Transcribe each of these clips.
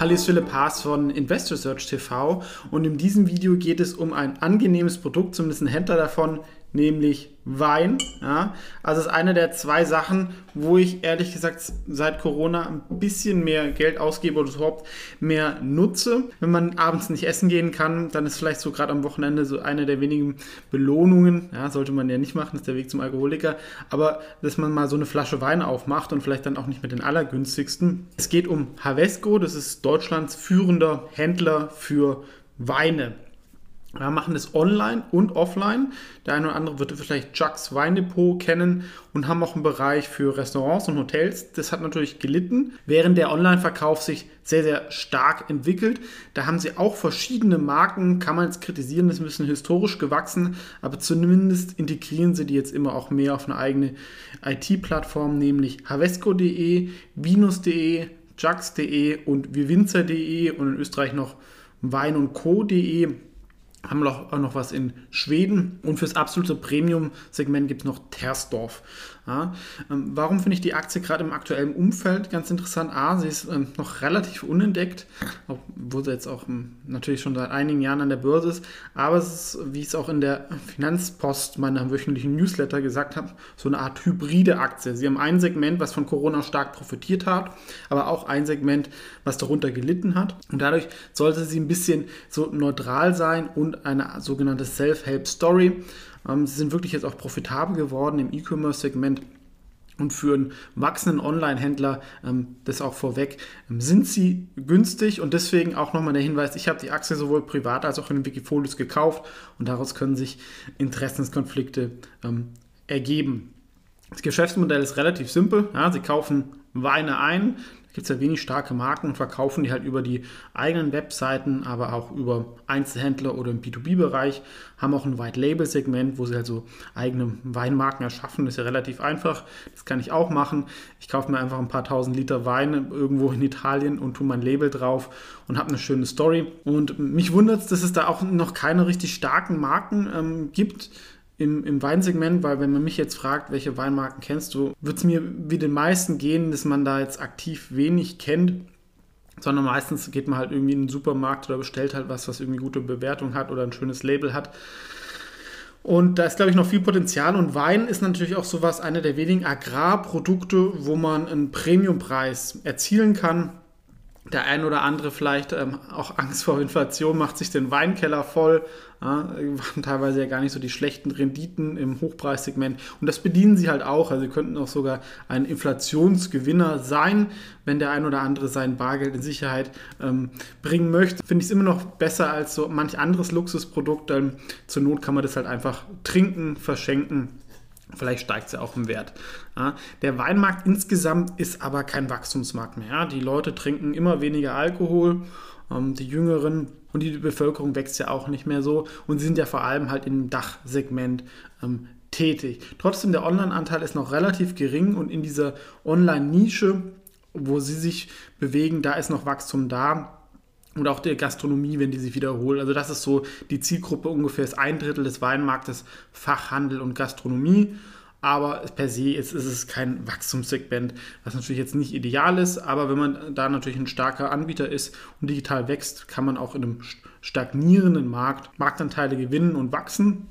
Hallo, ist Philipp Haas von Investor Search TV und in diesem Video geht es um ein angenehmes Produkt, zumindest ein Händler davon, nämlich Wein. Ja? Also ist eine der zwei Sachen, wo ich ehrlich gesagt seit Corona ein bisschen mehr Geld ausgebe oder überhaupt mehr nutze. Wenn man abends nicht essen gehen kann, dann ist vielleicht so gerade am Wochenende so eine der wenigen Belohnungen. Ja, sollte man ja nicht machen, das ist der Weg zum Alkoholiker. Aber dass man mal so eine Flasche Wein aufmacht und vielleicht dann auch nicht mit den allergünstigsten. Es geht um Havesco, das ist Deutschlands führender Händler für Weine. Wir machen das online und offline. Der eine oder andere wird vielleicht Chucks Weindepot kennen und haben auch einen Bereich für Restaurants und Hotels. Das hat natürlich gelitten, während der Online-Verkauf sich sehr, sehr stark entwickelt. Da haben sie auch verschiedene Marken, kann man jetzt kritisieren, das ist ein bisschen historisch gewachsen, aber zumindest integrieren sie die jetzt immer auch mehr auf eine eigene IT-Plattform, nämlich havesco.de, vinus.de, Jux.de und vivinzer.de und in Österreich noch wein und co.de haben auch noch was in Schweden und fürs absolute Premium-Segment gibt es noch Tersdorf. Ja, ähm, warum finde ich die Aktie gerade im aktuellen Umfeld ganz interessant? A, sie ist ähm, noch relativ unentdeckt, obwohl sie jetzt auch ähm, natürlich schon seit einigen Jahren an der Börse ist, aber es ist, wie ich es auch in der Finanzpost meiner wöchentlichen Newsletter gesagt habe, so eine Art hybride Aktie. Sie haben ein Segment, was von Corona stark profitiert hat, aber auch ein Segment, was darunter gelitten hat und dadurch sollte sie ein bisschen so neutral sein und eine sogenannte Self-Help-Story. Ähm, sie sind wirklich jetzt auch profitabel geworden im E-Commerce-Segment. Und für einen wachsenden Online-Händler, ähm, das auch vorweg, ähm, sind sie günstig und deswegen auch nochmal der Hinweis, ich habe die Aktie sowohl privat als auch in den Wikifolios gekauft und daraus können sich Interessenskonflikte ähm, ergeben. Das Geschäftsmodell ist relativ simpel. Ja, sie kaufen Weine ein, gibt es ja wenig starke Marken und verkaufen die halt über die eigenen Webseiten, aber auch über Einzelhändler oder im B2B-Bereich, haben auch ein White-Label-Segment, wo sie halt so eigene Weinmarken erschaffen. Das ist ja relativ einfach. Das kann ich auch machen. Ich kaufe mir einfach ein paar tausend Liter Wein irgendwo in Italien und tue mein Label drauf und habe eine schöne Story. Und mich wundert es, dass es da auch noch keine richtig starken Marken ähm, gibt im, im Weinsegment, weil wenn man mich jetzt fragt, welche Weinmarken kennst du, wird es mir wie den meisten gehen, dass man da jetzt aktiv wenig kennt, sondern meistens geht man halt irgendwie in den Supermarkt oder bestellt halt was, was irgendwie gute Bewertung hat oder ein schönes Label hat. Und da ist, glaube ich, noch viel Potenzial. Und Wein ist natürlich auch sowas, eine der wenigen Agrarprodukte, wo man einen Premiumpreis erzielen kann der ein oder andere vielleicht ähm, auch Angst vor Inflation macht sich den Weinkeller voll. Ja, waren teilweise ja gar nicht so die schlechten Renditen im Hochpreissegment. Und das bedienen sie halt auch. Also sie könnten auch sogar ein Inflationsgewinner sein, wenn der ein oder andere sein Bargeld in Sicherheit ähm, bringen möchte. Finde ich es immer noch besser als so manch anderes Luxusprodukt. Denn zur Not kann man das halt einfach trinken, verschenken Vielleicht steigt sie auch im Wert. Ja, der Weinmarkt insgesamt ist aber kein Wachstumsmarkt mehr. Die Leute trinken immer weniger Alkohol, ähm, die Jüngeren und die Bevölkerung wächst ja auch nicht mehr so und sie sind ja vor allem halt im Dachsegment ähm, tätig. Trotzdem, der Online-Anteil ist noch relativ gering und in dieser Online-Nische, wo sie sich bewegen, da ist noch Wachstum da und auch der Gastronomie, wenn die sich wiederholt. Also das ist so die Zielgruppe ungefähr ist ein Drittel des Weinmarktes Fachhandel und Gastronomie. Aber per se ist, ist es kein Wachstumssegment, was natürlich jetzt nicht ideal ist. Aber wenn man da natürlich ein starker Anbieter ist und digital wächst, kann man auch in einem stagnierenden Markt Marktanteile gewinnen und wachsen.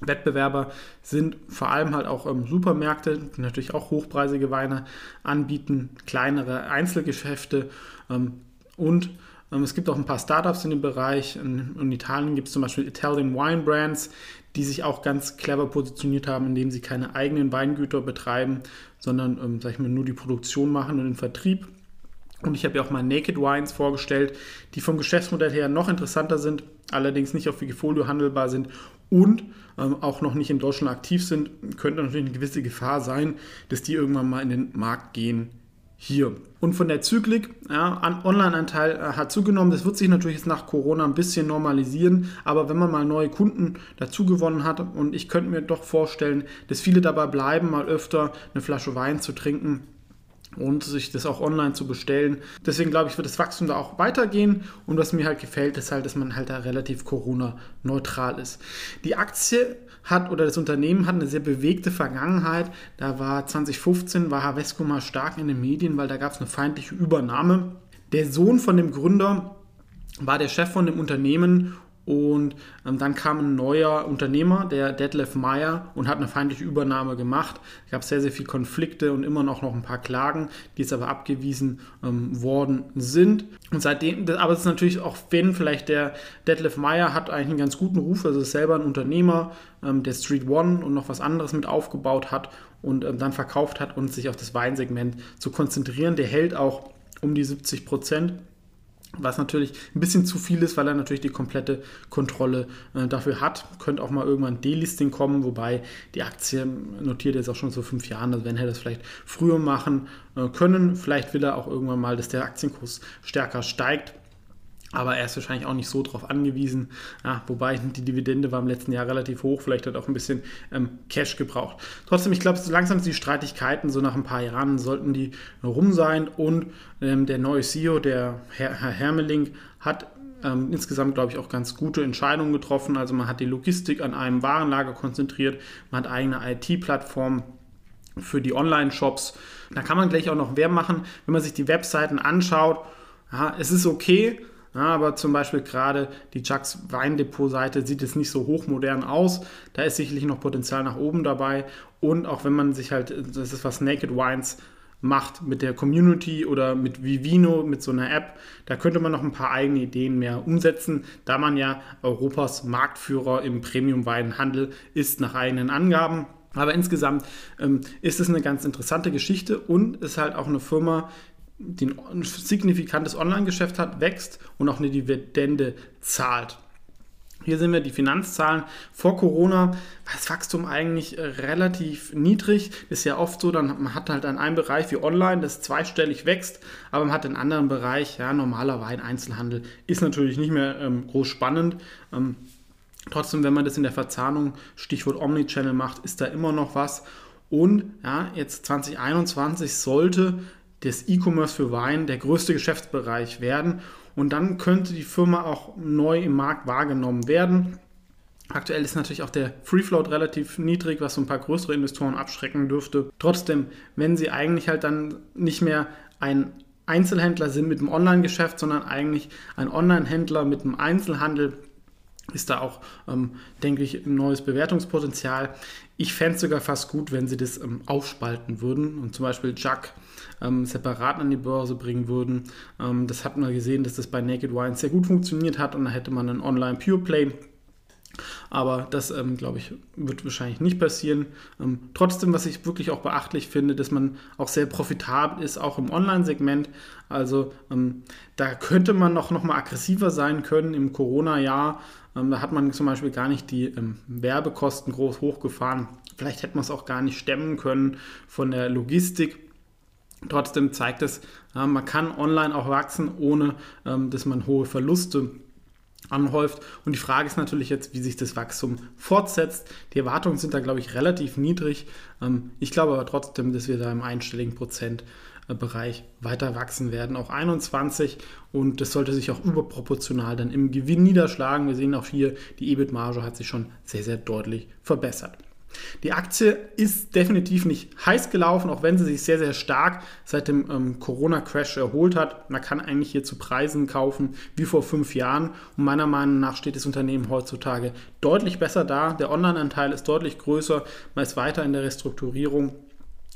Wettbewerber sind vor allem halt auch ähm, Supermärkte, die natürlich auch hochpreisige Weine anbieten, kleinere Einzelgeschäfte ähm, und es gibt auch ein paar Startups in dem Bereich. In, in Italien gibt es zum Beispiel Italian Wine Brands, die sich auch ganz clever positioniert haben, indem sie keine eigenen Weingüter betreiben, sondern, ähm, sag ich mal, nur die Produktion machen und den Vertrieb. Und ich habe ja auch mal Naked Wines vorgestellt, die vom Geschäftsmodell her noch interessanter sind, allerdings nicht auf Wikifolio handelbar sind und ähm, auch noch nicht in Deutschland aktiv sind. Könnte natürlich eine gewisse Gefahr sein, dass die irgendwann mal in den Markt gehen hier. Und von der Zyklik, ja, Online-Anteil äh, hat zugenommen. Das wird sich natürlich jetzt nach Corona ein bisschen normalisieren. Aber wenn man mal neue Kunden dazu gewonnen hat, und ich könnte mir doch vorstellen, dass viele dabei bleiben, mal öfter eine Flasche Wein zu trinken, und sich das auch online zu bestellen. Deswegen glaube ich, wird das Wachstum da auch weitergehen. Und was mir halt gefällt, ist halt, dass man halt da relativ Corona-neutral ist. Die Aktie hat oder das Unternehmen hat eine sehr bewegte Vergangenheit. Da war 2015 war Havesco mal stark in den Medien, weil da gab es eine feindliche Übernahme. Der Sohn von dem Gründer war der Chef von dem Unternehmen und ähm, dann kam ein neuer Unternehmer, der Detlef Meyer, und hat eine feindliche Übernahme gemacht. Es gab sehr, sehr viele Konflikte und immer noch, noch ein paar Klagen, die jetzt aber abgewiesen ähm, worden sind. Und seitdem, aber es ist natürlich auch, wenn vielleicht der Detlef Meyer hat eigentlich einen ganz guten Ruf, also ist selber ein Unternehmer, ähm, der Street One und noch was anderes mit aufgebaut hat und ähm, dann verkauft hat und sich auf das Weinsegment zu konzentrieren. Der hält auch um die 70 Prozent was natürlich ein bisschen zu viel ist, weil er natürlich die komplette Kontrolle äh, dafür hat. Könnte auch mal irgendwann Delisting kommen, wobei die Aktie notiert jetzt auch schon so fünf Jahren, also wenn er das vielleicht früher machen äh, können. Vielleicht will er auch irgendwann mal, dass der Aktienkurs stärker steigt. Aber er ist wahrscheinlich auch nicht so darauf angewiesen. Ja, wobei die Dividende war im letzten Jahr relativ hoch. Vielleicht hat er auch ein bisschen ähm, Cash gebraucht. Trotzdem, ich glaube, so langsam die Streitigkeiten, so nach ein paar Jahren sollten die rum sein. Und ähm, der neue CEO, der Herr, Herr Hermeling, hat ähm, insgesamt, glaube ich, auch ganz gute Entscheidungen getroffen. Also man hat die Logistik an einem Warenlager konzentriert. Man hat eigene IT-Plattformen für die Online-Shops. Da kann man gleich auch noch mehr machen, wenn man sich die Webseiten anschaut. Ja, es ist okay, ja, aber zum Beispiel gerade die Chucks Weindepot-Seite sieht jetzt nicht so hochmodern aus. Da ist sicherlich noch Potenzial nach oben dabei. Und auch wenn man sich halt, das ist was Naked Wines macht mit der Community oder mit Vivino, mit so einer App, da könnte man noch ein paar eigene Ideen mehr umsetzen, da man ja Europas Marktführer im Premium-Weinhandel ist nach eigenen Angaben. Aber insgesamt ähm, ist es eine ganz interessante Geschichte und ist halt auch eine Firma, ein signifikantes Online-Geschäft hat, wächst und auch eine Dividende zahlt. Hier sehen wir die Finanzzahlen. Vor Corona war das Wachstum eigentlich äh, relativ niedrig. Ist ja oft so, dann man hat halt an einem Bereich wie Online, das zweistellig wächst, aber man hat einen anderen Bereich, ja, normaler Wein, Einzelhandel, ist natürlich nicht mehr ähm, groß spannend. Ähm, trotzdem, wenn man das in der Verzahnung, Stichwort Omnichannel macht, ist da immer noch was. Und ja, jetzt 2021 sollte des E-Commerce für Wein der größte Geschäftsbereich werden. Und dann könnte die Firma auch neu im Markt wahrgenommen werden. Aktuell ist natürlich auch der Free Float relativ niedrig, was so ein paar größere Investoren abschrecken dürfte. Trotzdem, wenn sie eigentlich halt dann nicht mehr ein Einzelhändler sind mit dem Online-Geschäft, sondern eigentlich ein Online-Händler mit dem Einzelhandel, ist da auch, ähm, denke ich, ein neues Bewertungspotenzial. Ich fände es sogar fast gut, wenn sie das ähm, aufspalten würden und zum Beispiel Jack ähm, separat an die Börse bringen würden. Ähm, das hat man gesehen, dass das bei Naked Wines sehr gut funktioniert hat und da hätte man einen Online Pure Play. Aber das, ähm, glaube ich, wird wahrscheinlich nicht passieren. Ähm, trotzdem, was ich wirklich auch beachtlich finde, dass man auch sehr profitabel ist, auch im Online-Segment. Also ähm, da könnte man noch, noch mal aggressiver sein können im Corona-Jahr. Ähm, da hat man zum Beispiel gar nicht die ähm, Werbekosten groß hochgefahren. Vielleicht hätte man es auch gar nicht stemmen können von der Logistik. Trotzdem zeigt es, man kann online auch wachsen, ohne ähm, dass man hohe Verluste anhäuft. Und die Frage ist natürlich jetzt, wie sich das Wachstum fortsetzt. Die Erwartungen sind da, glaube ich, relativ niedrig. Ähm, ich glaube aber trotzdem, dass wir da im einstelligen Prozentbereich weiter wachsen werden, auch 21. Und das sollte sich auch überproportional dann im Gewinn niederschlagen. Wir sehen auch hier, die EBIT-Marge hat sich schon sehr, sehr deutlich verbessert. Die Aktie ist definitiv nicht heiß gelaufen, auch wenn sie sich sehr, sehr stark seit dem ähm, Corona-Crash erholt hat. Man kann eigentlich hier zu Preisen kaufen wie vor fünf Jahren. Und meiner Meinung nach steht das Unternehmen heutzutage deutlich besser da. Der Online-Anteil ist deutlich größer. Man ist weiter in der Restrukturierung.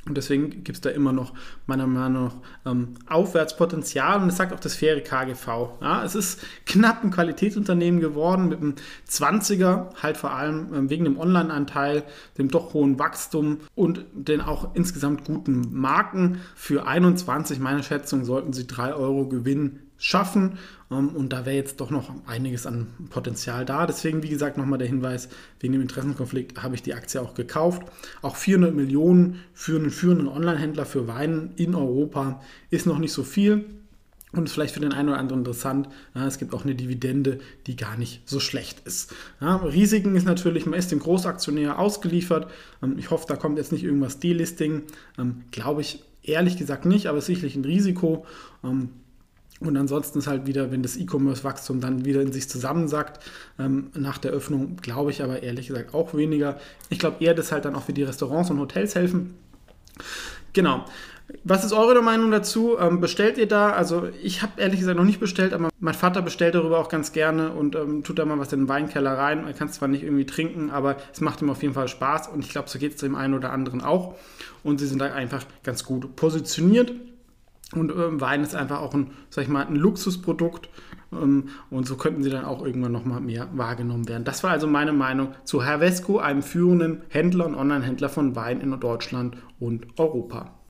Und deswegen gibt es da immer noch, meiner Meinung nach, ähm, Aufwärtspotenzial. Und das sagt auch das faire KGV. Ja, es ist knapp ein Qualitätsunternehmen geworden mit einem 20er, halt vor allem ähm, wegen dem Online-Anteil, dem doch hohen Wachstum und den auch insgesamt guten Marken. Für 21, meine Schätzung, sollten sie 3 Euro Gewinn schaffen. Ähm, und da wäre jetzt doch noch einiges an Potenzial da. Deswegen, wie gesagt, nochmal der Hinweis, wegen dem Interessenkonflikt habe ich die Aktie auch gekauft. Auch 400 Millionen für einen führenden Online-Händler für Wein in Europa ist noch nicht so viel. Und ist vielleicht für den einen oder anderen interessant. Ja, es gibt auch eine Dividende, die gar nicht so schlecht ist. Ja, Risiken ist natürlich, man ist dem Großaktionär ausgeliefert. Ähm, ich hoffe, da kommt jetzt nicht irgendwas Delisting. Ähm, glaube ich ehrlich gesagt nicht, aber sicherlich ein Risiko. Und ansonsten ist halt wieder, wenn das E-Commerce-Wachstum dann wieder in sich zusammensackt, ähm, nach der Öffnung, glaube ich aber ehrlich gesagt auch weniger. Ich glaube eher, dass halt dann auch für die Restaurants und Hotels helfen. Genau. Was ist eure Meinung dazu? Ähm, bestellt ihr da? Also ich habe ehrlich gesagt noch nicht bestellt, aber mein Vater bestellt darüber auch ganz gerne und ähm, tut da mal was in den Weinkeller rein. Er kann es zwar nicht irgendwie trinken, aber es macht ihm auf jeden Fall Spaß und ich glaube, so geht es dem einen oder anderen auch. Und sie sind da einfach ganz gut positioniert. Und ähm, Wein ist einfach auch ein, sag ich mal, ein Luxusprodukt. Ähm, und so könnten sie dann auch irgendwann nochmal mehr wahrgenommen werden. Das war also meine Meinung zu Hervesco, einem führenden Händler und Online-Händler von Wein in Deutschland und Europa.